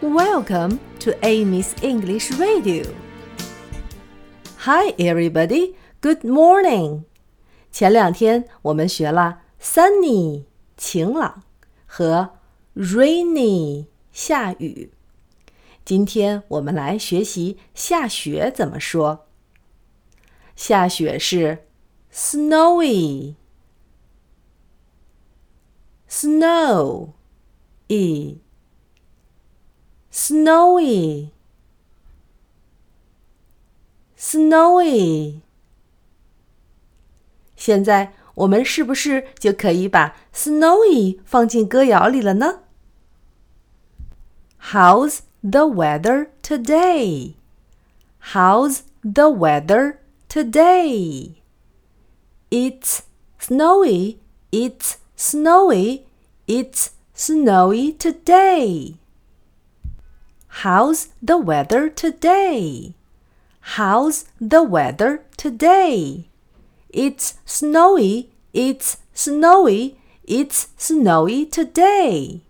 Welcome to Amy's English Radio. Hi, everybody. Good morning. 前两天我们学了 sunny 晴朗和 rainy 下雨。今天我们来学习下雪怎么说。下雪是 snowy。snow e snowy snowy 现在我们是不是就可以把 snowy 放进歌谣里了呢？How's the weather today? How's the weather today? It's snowy. It's snowy. It's snowy today. How's the weather today? How's the weather today? It's snowy. It's snowy. It's snowy today.